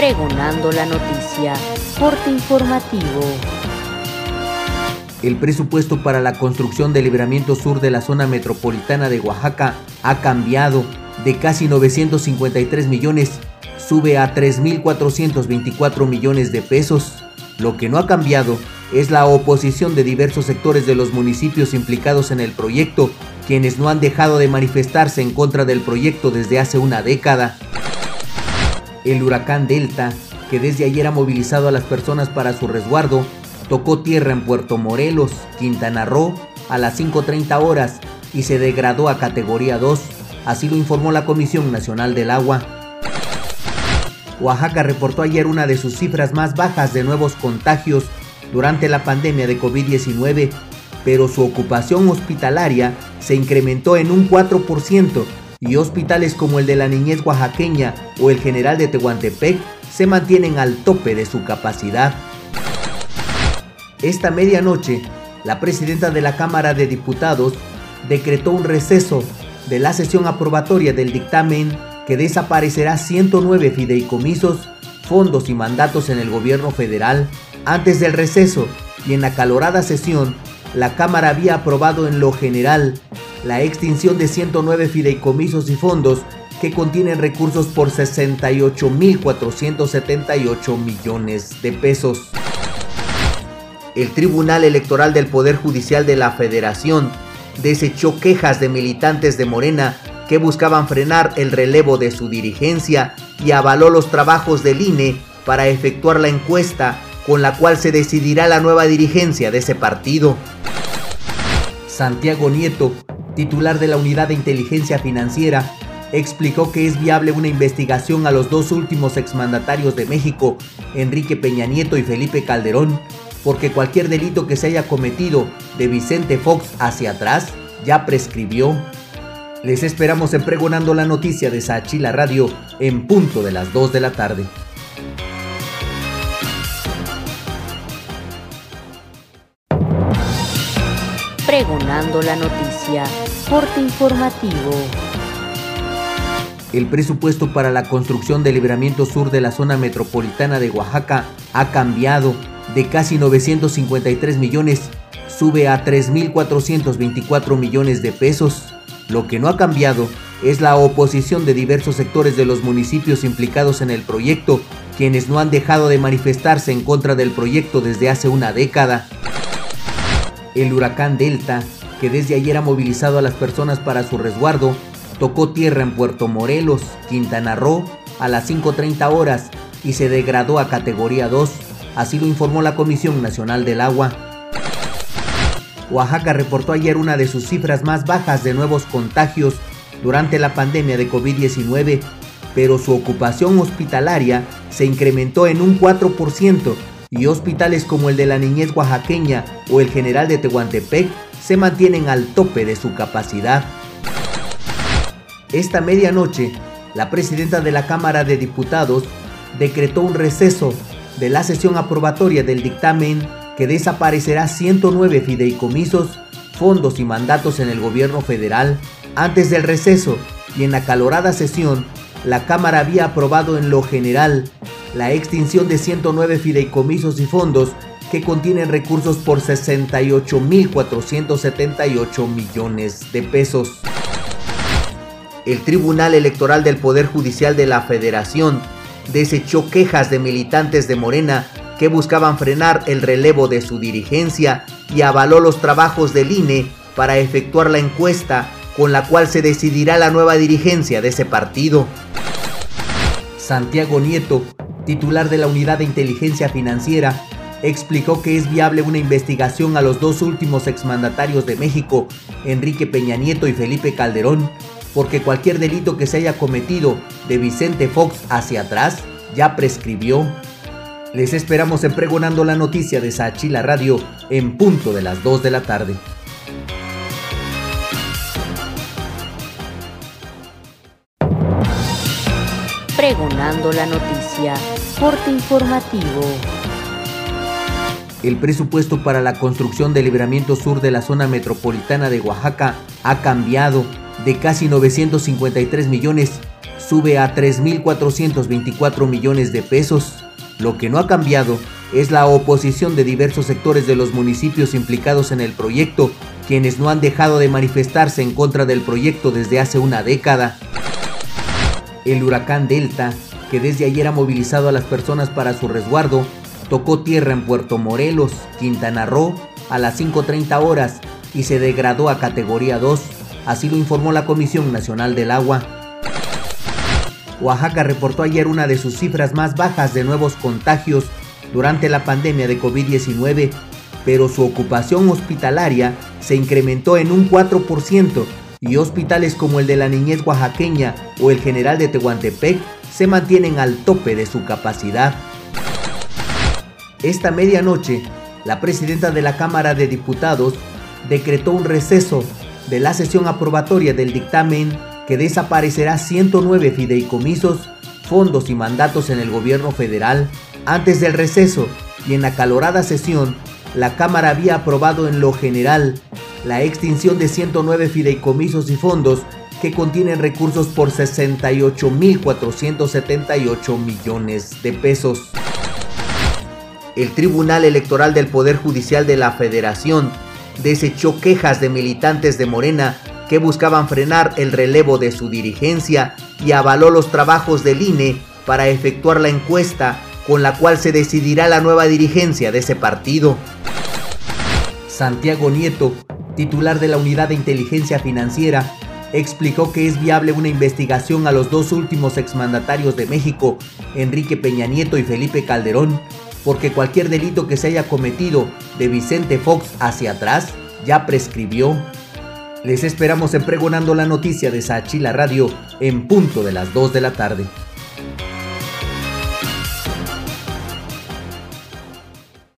Pregonando la noticia. Corte informativo. El presupuesto para la construcción del libramiento sur de la zona metropolitana de Oaxaca ha cambiado de casi 953 millones, sube a 3.424 millones de pesos. Lo que no ha cambiado es la oposición de diversos sectores de los municipios implicados en el proyecto, quienes no han dejado de manifestarse en contra del proyecto desde hace una década. El huracán Delta, que desde ayer ha movilizado a las personas para su resguardo, tocó tierra en Puerto Morelos, Quintana Roo, a las 5.30 horas y se degradó a categoría 2, así lo informó la Comisión Nacional del Agua. Oaxaca reportó ayer una de sus cifras más bajas de nuevos contagios durante la pandemia de COVID-19, pero su ocupación hospitalaria se incrementó en un 4% y hospitales como el de la niñez oaxaqueña o el general de Tehuantepec se mantienen al tope de su capacidad. Esta medianoche, la presidenta de la Cámara de Diputados decretó un receso de la sesión aprobatoria del dictamen que desaparecerá 109 fideicomisos, fondos y mandatos en el gobierno federal antes del receso y en la calorada sesión, la Cámara había aprobado en lo general la extinción de 109 fideicomisos y fondos que contienen recursos por 68.478 millones de pesos. El Tribunal Electoral del Poder Judicial de la Federación desechó quejas de militantes de Morena que buscaban frenar el relevo de su dirigencia y avaló los trabajos del INE para efectuar la encuesta con la cual se decidirá la nueva dirigencia de ese partido. Santiago Nieto, titular de la Unidad de Inteligencia Financiera, explicó que es viable una investigación a los dos últimos exmandatarios de México, Enrique Peña Nieto y Felipe Calderón, porque cualquier delito que se haya cometido de Vicente Fox hacia atrás ya prescribió. Les esperamos en Pregonando la Noticia de Sachila Radio en punto de las 2 de la tarde. Pregonando la noticia. Corte informativo. El presupuesto para la construcción del libramiento sur de la zona metropolitana de Oaxaca ha cambiado de casi 953 millones, sube a 3.424 millones de pesos. Lo que no ha cambiado es la oposición de diversos sectores de los municipios implicados en el proyecto, quienes no han dejado de manifestarse en contra del proyecto desde hace una década. El huracán Delta, que desde ayer ha movilizado a las personas para su resguardo, tocó tierra en Puerto Morelos, Quintana Roo, a las 5.30 horas y se degradó a categoría 2, así lo informó la Comisión Nacional del Agua. Oaxaca reportó ayer una de sus cifras más bajas de nuevos contagios durante la pandemia de COVID-19, pero su ocupación hospitalaria se incrementó en un 4% y hospitales como el de la niñez oaxaqueña o el general de Tehuantepec se mantienen al tope de su capacidad. Esta medianoche, la presidenta de la Cámara de Diputados decretó un receso de la sesión aprobatoria del dictamen que desaparecerá 109 fideicomisos, fondos y mandatos en el gobierno federal. Antes del receso y en la calorada sesión, la Cámara había aprobado en lo general la extinción de 109 fideicomisos y fondos que contienen recursos por 68.478 millones de pesos. El Tribunal Electoral del Poder Judicial de la Federación desechó quejas de militantes de Morena que buscaban frenar el relevo de su dirigencia y avaló los trabajos del INE para efectuar la encuesta con la cual se decidirá la nueva dirigencia de ese partido. Santiago Nieto, titular de la Unidad de Inteligencia Financiera, explicó que es viable una investigación a los dos últimos exmandatarios de México, Enrique Peña Nieto y Felipe Calderón, porque cualquier delito que se haya cometido de Vicente Fox hacia atrás ya prescribió. Les esperamos en Pregonando la Noticia de Sachila Radio en punto de las 2 de la tarde. Pregonando la noticia. Corte informativo. El presupuesto para la construcción del libramiento sur de la zona metropolitana de Oaxaca ha cambiado de casi 953 millones, sube a 3.424 millones de pesos. Lo que no ha cambiado es la oposición de diversos sectores de los municipios implicados en el proyecto, quienes no han dejado de manifestarse en contra del proyecto desde hace una década. El huracán Delta, que desde ayer ha movilizado a las personas para su resguardo, tocó tierra en Puerto Morelos, Quintana Roo, a las 5.30 horas y se degradó a categoría 2, así lo informó la Comisión Nacional del Agua. Oaxaca reportó ayer una de sus cifras más bajas de nuevos contagios durante la pandemia de COVID-19, pero su ocupación hospitalaria se incrementó en un 4% y hospitales como el de la niñez oaxaqueña o el general de Tehuantepec se mantienen al tope de su capacidad. Esta medianoche, la presidenta de la Cámara de Diputados decretó un receso de la sesión aprobatoria del dictamen que desaparecerá 109 fideicomisos, fondos y mandatos en el gobierno federal. Antes del receso y en acalorada sesión, la Cámara había aprobado en lo general la extinción de 109 fideicomisos y fondos que contienen recursos por 68.478 millones de pesos. El Tribunal Electoral del Poder Judicial de la Federación desechó quejas de militantes de Morena que buscaban frenar el relevo de su dirigencia y avaló los trabajos del INE para efectuar la encuesta con la cual se decidirá la nueva dirigencia de ese partido. Santiago Nieto, titular de la Unidad de Inteligencia Financiera, explicó que es viable una investigación a los dos últimos exmandatarios de México, Enrique Peña Nieto y Felipe Calderón, porque cualquier delito que se haya cometido de Vicente Fox hacia atrás ya prescribió. Les esperamos en Pregonando la Noticia de Sachila Radio en punto de las 2 de la tarde.